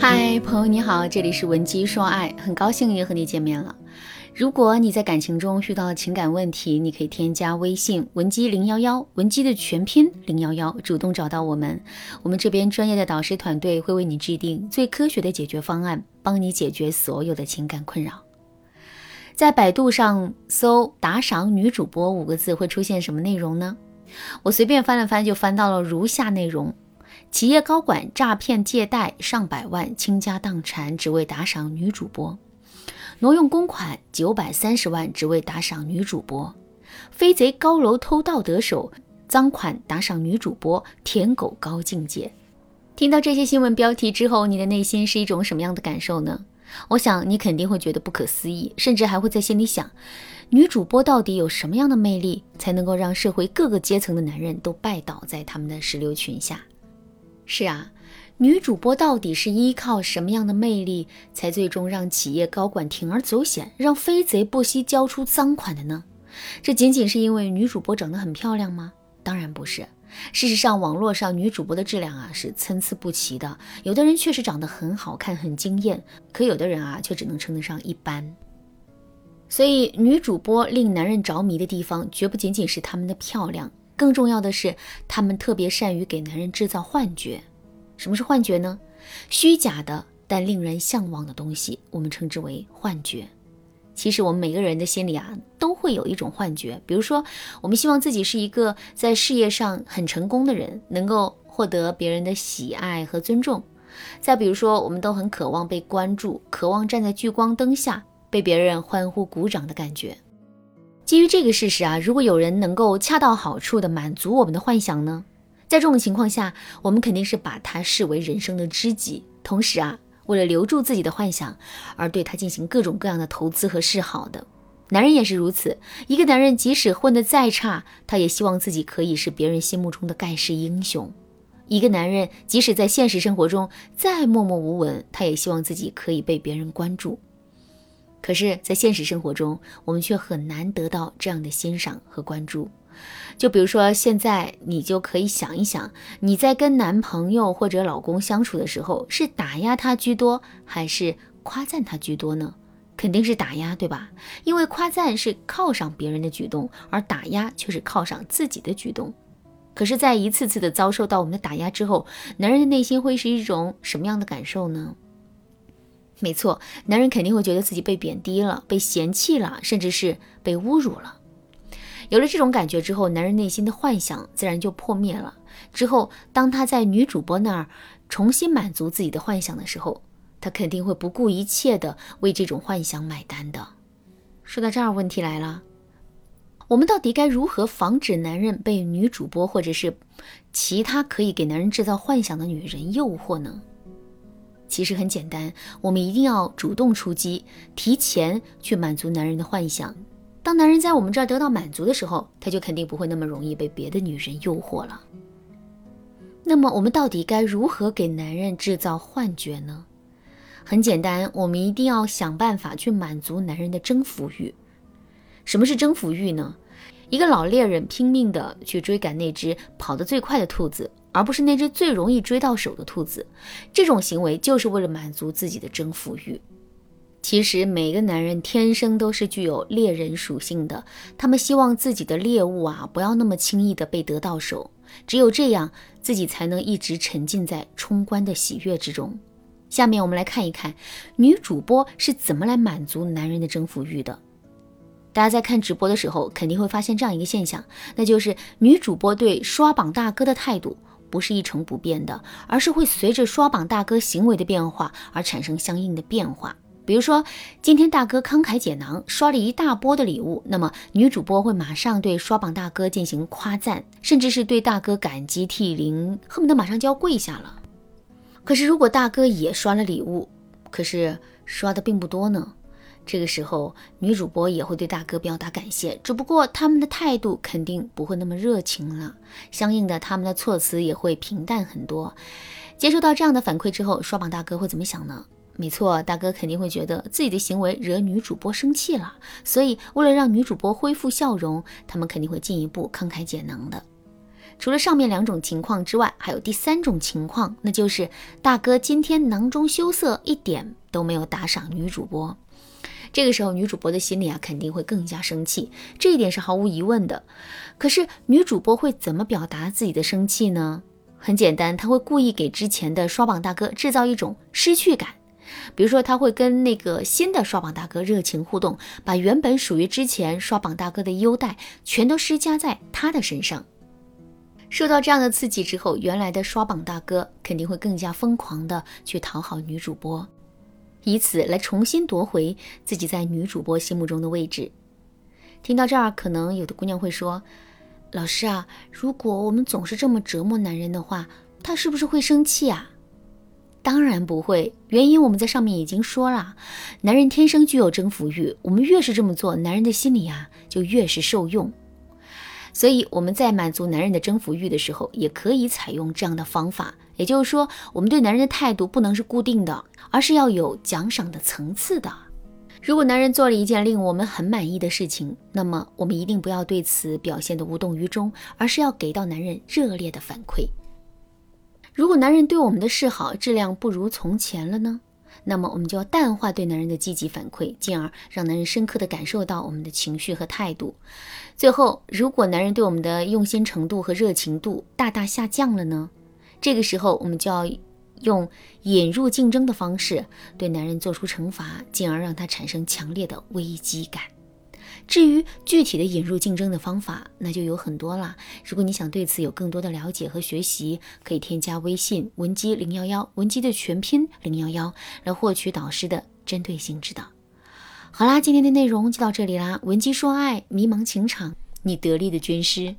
嗨，朋友你好，这里是文姬说爱，很高兴又和你见面了。如果你在感情中遇到了情感问题，你可以添加微信文姬零幺幺，文姬的全拼零幺幺，主动找到我们，我们这边专业的导师团队会为你制定最科学的解决方案，帮你解决所有的情感困扰。在百度上搜“打赏女主播”五个字会出现什么内容呢？我随便翻了翻，就翻到了如下内容：企业高管诈骗借贷上百万，倾家荡产只为打赏女主播。挪用公款九百三十万，只为打赏女主播；飞贼高楼偷盗得手，赃款打赏女主播；舔狗高境界。听到这些新闻标题之后，你的内心是一种什么样的感受呢？我想你肯定会觉得不可思议，甚至还会在心里想：女主播到底有什么样的魅力，才能够让社会各个阶层的男人都拜倒在他们的石榴裙下？是啊。女主播到底是依靠什么样的魅力，才最终让企业高管铤而走险，让飞贼不惜交出赃款的呢？这仅仅是因为女主播长得很漂亮吗？当然不是。事实上，网络上女主播的质量啊是参差不齐的，有的人确实长得很好看、很惊艳，可有的人啊却只能称得上一般。所以，女主播令男人着迷的地方，绝不仅仅是她们的漂亮，更重要的是，她们特别善于给男人制造幻觉。什么是幻觉呢？虚假的但令人向往的东西，我们称之为幻觉。其实我们每个人的心里啊，都会有一种幻觉。比如说，我们希望自己是一个在事业上很成功的人，能够获得别人的喜爱和尊重。再比如说，我们都很渴望被关注，渴望站在聚光灯下被别人欢呼鼓掌的感觉。基于这个事实啊，如果有人能够恰到好处的满足我们的幻想呢？在这种情况下，我们肯定是把他视为人生的知己，同时啊，为了留住自己的幻想，而对他进行各种各样的投资和示好的。男人也是如此，一个男人即使混得再差，他也希望自己可以是别人心目中的盖世英雄。一个男人即使在现实生活中再默默无闻，他也希望自己可以被别人关注。可是，在现实生活中，我们却很难得到这样的欣赏和关注。就比如说，现在你就可以想一想，你在跟男朋友或者老公相处的时候，是打压他居多，还是夸赞他居多呢？肯定是打压，对吧？因为夸赞是犒赏别人的举动，而打压却是犒赏自己的举动。可是，在一次次的遭受到我们的打压之后，男人的内心会是一种什么样的感受呢？没错，男人肯定会觉得自己被贬低了，被嫌弃了，甚至是被侮辱了。有了这种感觉之后，男人内心的幻想自然就破灭了。之后，当他在女主播那儿重新满足自己的幻想的时候，他肯定会不顾一切的为这种幻想买单的。说到这儿，问题来了：我们到底该如何防止男人被女主播或者是其他可以给男人制造幻想的女人诱惑呢？其实很简单，我们一定要主动出击，提前去满足男人的幻想。当男人在我们这儿得到满足的时候，他就肯定不会那么容易被别的女人诱惑了。那么，我们到底该如何给男人制造幻觉呢？很简单，我们一定要想办法去满足男人的征服欲。什么是征服欲呢？一个老猎人拼命的去追赶那只跑得最快的兔子，而不是那只最容易追到手的兔子。这种行为就是为了满足自己的征服欲。其实每个男人天生都是具有猎人属性的，他们希望自己的猎物啊不要那么轻易的被得到手，只有这样自己才能一直沉浸在冲关的喜悦之中。下面我们来看一看女主播是怎么来满足男人的征服欲的。大家在看直播的时候肯定会发现这样一个现象，那就是女主播对刷榜大哥的态度不是一成不变的，而是会随着刷榜大哥行为的变化而产生相应的变化。比如说，今天大哥慷慨解囊，刷了一大波的礼物，那么女主播会马上对刷榜大哥进行夸赞，甚至是对大哥感激涕零，恨不得马上就要跪下了。可是如果大哥也刷了礼物，可是刷的并不多呢？这个时候，女主播也会对大哥表达感谢，只不过他们的态度肯定不会那么热情了，相应的，他们的措辞也会平淡很多。接收到这样的反馈之后，刷榜大哥会怎么想呢？没错，大哥肯定会觉得自己的行为惹女主播生气了，所以为了让女主播恢复笑容，他们肯定会进一步慷慨解囊的。除了上面两种情况之外，还有第三种情况，那就是大哥今天囊中羞涩，一点都没有打赏女主播。这个时候，女主播的心里啊肯定会更加生气，这一点是毫无疑问的。可是，女主播会怎么表达自己的生气呢？很简单，她会故意给之前的刷榜大哥制造一种失去感。比如说，她会跟那个新的刷榜大哥热情互动，把原本属于之前刷榜大哥的优待全都施加在他的身上。受到这样的刺激之后，原来的刷榜大哥肯定会更加疯狂的去讨好女主播，以此来重新夺回自己在女主播心目中的位置。听到这儿，可能有的姑娘会说：“老师啊，如果我们总是这么折磨男人的话，他是不是会生气啊？”当然不会，原因我们在上面已经说了，男人天生具有征服欲，我们越是这么做，男人的心里啊就越是受用。所以我们在满足男人的征服欲的时候，也可以采用这样的方法。也就是说，我们对男人的态度不能是固定的，而是要有奖赏的层次的。如果男人做了一件令我们很满意的事情，那么我们一定不要对此表现得无动于衷，而是要给到男人热烈的反馈。如果男人对我们的示好质量不如从前了呢？那么我们就要淡化对男人的积极反馈，进而让男人深刻的感受到我们的情绪和态度。最后，如果男人对我们的用心程度和热情度大大下降了呢？这个时候，我们就要用引入竞争的方式对男人做出惩罚，进而让他产生强烈的危机感。至于具体的引入竞争的方法，那就有很多了。如果你想对此有更多的了解和学习，可以添加微信文姬零幺幺，文姬的全拼零幺幺，来获取导师的针对性指导。好啦，今天的内容就到这里啦。文姬说爱，迷茫情场，你得力的军师。